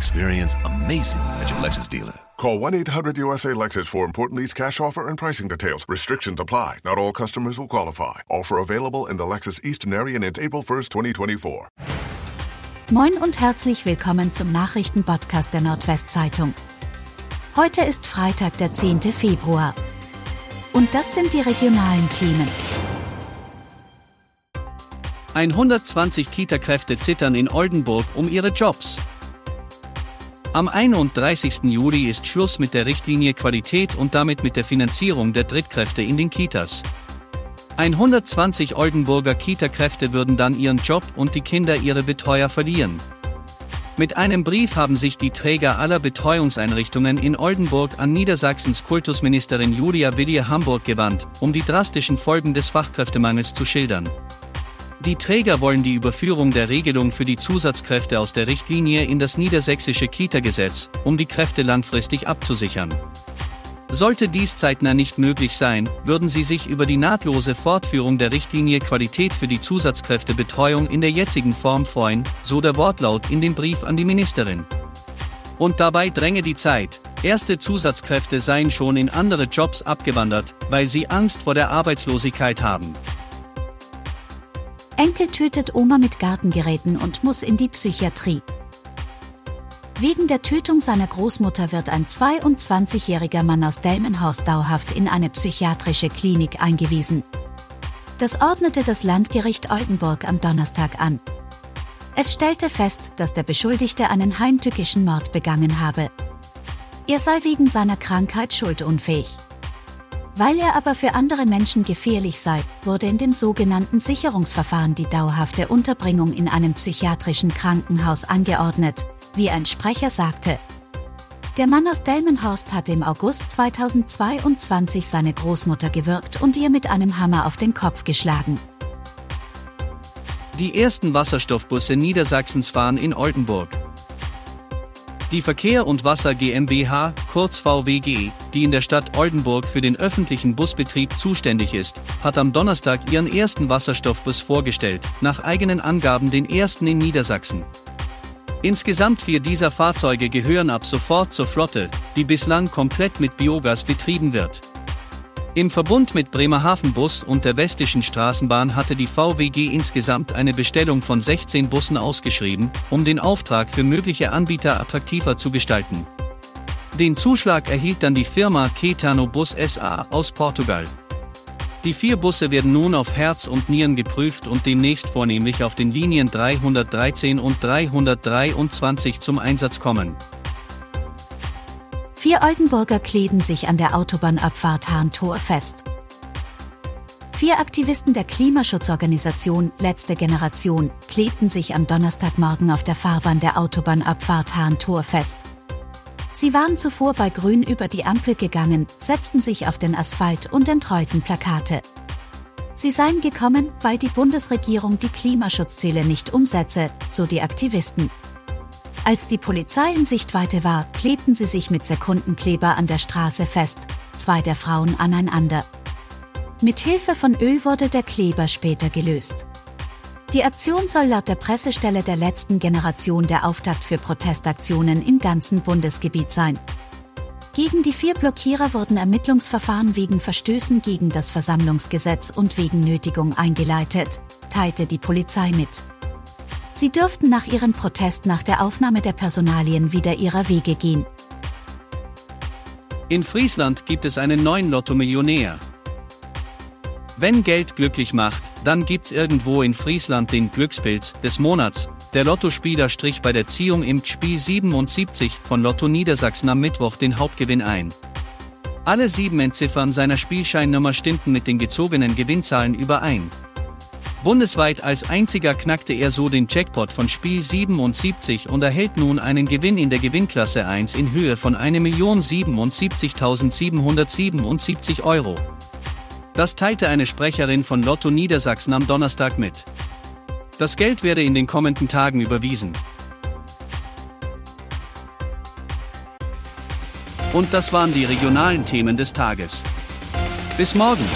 Experience amazing at your Lexus dealer. Call 1-800-USA-LEXUS for important lease cash offer and pricing details. Restrictions apply. Not all customers will qualify. Offer available in the Lexus Eastern area and it's April 1st, 2024. Moin und herzlich willkommen zum Nachrichtenpodcast der Nordwestzeitung. Heute ist Freitag, der 10. Februar. Und das sind die regionalen Themen. 120 Kita-Kräfte zittern in Oldenburg um ihre Jobs. Am 31. Juli ist Schluss mit der Richtlinie Qualität und damit mit der Finanzierung der Drittkräfte in den Kitas. 120 Oldenburger Kita-Kräfte würden dann ihren Job und die Kinder ihre Betreuer verlieren. Mit einem Brief haben sich die Träger aller Betreuungseinrichtungen in Oldenburg an Niedersachsens Kultusministerin Julia Willier Hamburg gewandt, um die drastischen Folgen des Fachkräftemangels zu schildern. Die Träger wollen die Überführung der Regelung für die Zusatzkräfte aus der Richtlinie in das niedersächsische Kita-Gesetz, um die Kräfte langfristig abzusichern. Sollte dies zeitnah nicht möglich sein, würden sie sich über die nahtlose Fortführung der Richtlinie Qualität für die Zusatzkräftebetreuung in der jetzigen Form freuen, so der Wortlaut in dem Brief an die Ministerin. Und dabei dränge die Zeit, erste Zusatzkräfte seien schon in andere Jobs abgewandert, weil sie Angst vor der Arbeitslosigkeit haben. Enkel tötet Oma mit Gartengeräten und muss in die Psychiatrie. Wegen der Tötung seiner Großmutter wird ein 22-jähriger Mann aus Delmenhorst dauerhaft in eine psychiatrische Klinik eingewiesen. Das ordnete das Landgericht Oldenburg am Donnerstag an. Es stellte fest, dass der Beschuldigte einen heimtückischen Mord begangen habe. Er sei wegen seiner Krankheit schuldunfähig. Weil er aber für andere Menschen gefährlich sei, wurde in dem sogenannten Sicherungsverfahren die dauerhafte Unterbringung in einem psychiatrischen Krankenhaus angeordnet, wie ein Sprecher sagte. Der Mann aus Delmenhorst hatte im August 2022 seine Großmutter gewürgt und ihr mit einem Hammer auf den Kopf geschlagen. Die ersten Wasserstoffbusse Niedersachsens fahren in Oldenburg. Die Verkehr und Wasser GmbH, kurz VWG, die in der Stadt Oldenburg für den öffentlichen Busbetrieb zuständig ist, hat am Donnerstag ihren ersten Wasserstoffbus vorgestellt, nach eigenen Angaben den ersten in Niedersachsen. Insgesamt vier dieser Fahrzeuge gehören ab sofort zur Flotte, die bislang komplett mit Biogas betrieben wird. Im Verbund mit Bremerhaven Bus und der Westischen Straßenbahn hatte die VWG insgesamt eine Bestellung von 16 Bussen ausgeschrieben, um den Auftrag für mögliche Anbieter attraktiver zu gestalten. Den Zuschlag erhielt dann die Firma Ketano Bus SA aus Portugal. Die vier Busse werden nun auf Herz und Nieren geprüft und demnächst vornehmlich auf den Linien 313 und 323 zum Einsatz kommen. Vier Oldenburger kleben sich an der Autobahnabfahrt Hahn-Tor fest. Vier Aktivisten der Klimaschutzorganisation Letzte Generation klebten sich am Donnerstagmorgen auf der Fahrbahn der Autobahnabfahrt Hahn-Tor fest. Sie waren zuvor bei Grün über die Ampel gegangen, setzten sich auf den Asphalt und entrollten Plakate. Sie seien gekommen, weil die Bundesregierung die Klimaschutzziele nicht umsetze, so die Aktivisten. Als die Polizei in Sichtweite war, klebten sie sich mit Sekundenkleber an der Straße fest, zwei der Frauen aneinander. Mit Hilfe von Öl wurde der Kleber später gelöst. Die Aktion soll laut der Pressestelle der letzten Generation der Auftakt für Protestaktionen im ganzen Bundesgebiet sein. Gegen die vier Blockierer wurden Ermittlungsverfahren wegen Verstößen gegen das Versammlungsgesetz und wegen Nötigung eingeleitet, teilte die Polizei mit. Sie dürften nach ihrem Protest nach der Aufnahme der Personalien wieder ihrer Wege gehen. In Friesland gibt es einen neuen Lotto-Millionär. Wenn Geld glücklich macht, dann gibt's irgendwo in Friesland den Glückspilz des Monats. Der Lottospieler strich bei der Ziehung im Spiel 77 von Lotto Niedersachsen am Mittwoch den Hauptgewinn ein. Alle sieben Entziffern seiner Spielscheinnummer stimmten mit den gezogenen Gewinnzahlen überein. Bundesweit als einziger knackte er so den Jackpot von Spiel 77 und erhält nun einen Gewinn in der Gewinnklasse 1 in Höhe von 1.077.777 Euro. Das teilte eine Sprecherin von Lotto Niedersachsen am Donnerstag mit. Das Geld werde in den kommenden Tagen überwiesen. Und das waren die regionalen Themen des Tages. Bis morgen!